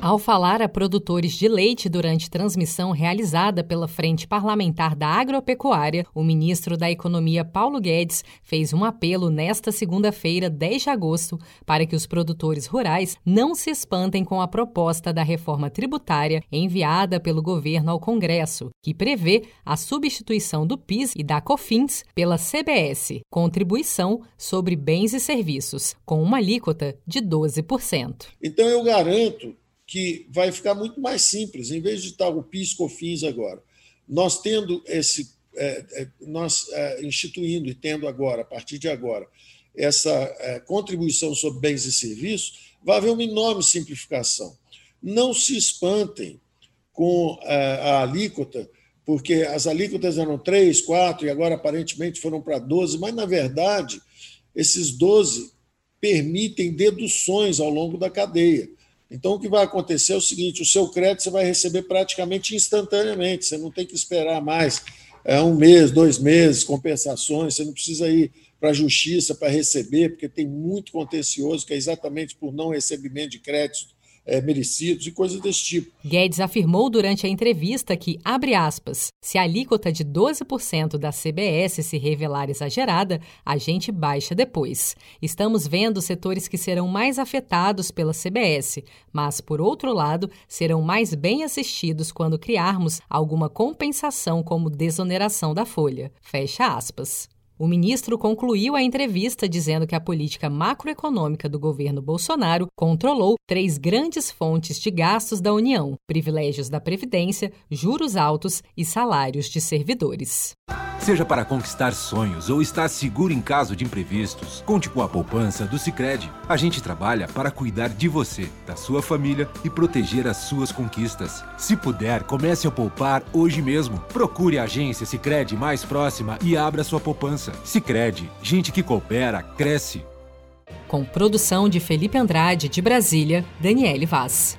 Ao falar a produtores de leite durante transmissão realizada pela Frente Parlamentar da Agropecuária, o ministro da Economia Paulo Guedes fez um apelo nesta segunda-feira, 10 de agosto, para que os produtores rurais não se espantem com a proposta da reforma tributária enviada pelo governo ao Congresso, que prevê a substituição do PIS e da COFINS pela CBS, contribuição sobre bens e serviços, com uma alíquota de 12%. Então eu garanto que vai ficar muito mais simples, em vez de estar o PIS COFINS agora. Nós tendo esse, é, é, nós é, instituindo e tendo agora, a partir de agora, essa contribuição sobre bens e serviços, vai haver uma enorme simplificação. Não se espantem com a alíquota, porque as alíquotas eram 3, 4 e agora aparentemente foram para 12, mas na verdade esses 12 permitem deduções ao longo da cadeia. Então, o que vai acontecer é o seguinte: o seu crédito você vai receber praticamente instantaneamente, você não tem que esperar mais é, um mês, dois meses, compensações, você não precisa ir para a justiça para receber, porque tem muito contencioso que é exatamente por não recebimento de créditos é, merecidos e coisas desse tipo. Guedes afirmou durante a entrevista que, abre aspas, se a alíquota de 12% da CBS se revelar exagerada, a gente baixa depois. Estamos vendo setores que serão mais afetados pela CBS, mas, por outro lado, serão mais bem assistidos quando criarmos alguma compensação como desoneração da folha. Fecha aspas. O ministro concluiu a entrevista dizendo que a política macroeconômica do governo Bolsonaro controlou três grandes fontes de gastos da União: privilégios da Previdência, juros altos e salários de servidores. Seja para conquistar sonhos ou estar seguro em caso de imprevistos, conte com a poupança do Sicredi. A gente trabalha para cuidar de você, da sua família e proteger as suas conquistas. Se puder, comece a poupar hoje mesmo. Procure a agência Sicredi mais próxima e abra sua poupança. Sicredi, gente que coopera cresce. Com produção de Felipe Andrade de Brasília, Daniele Vaz.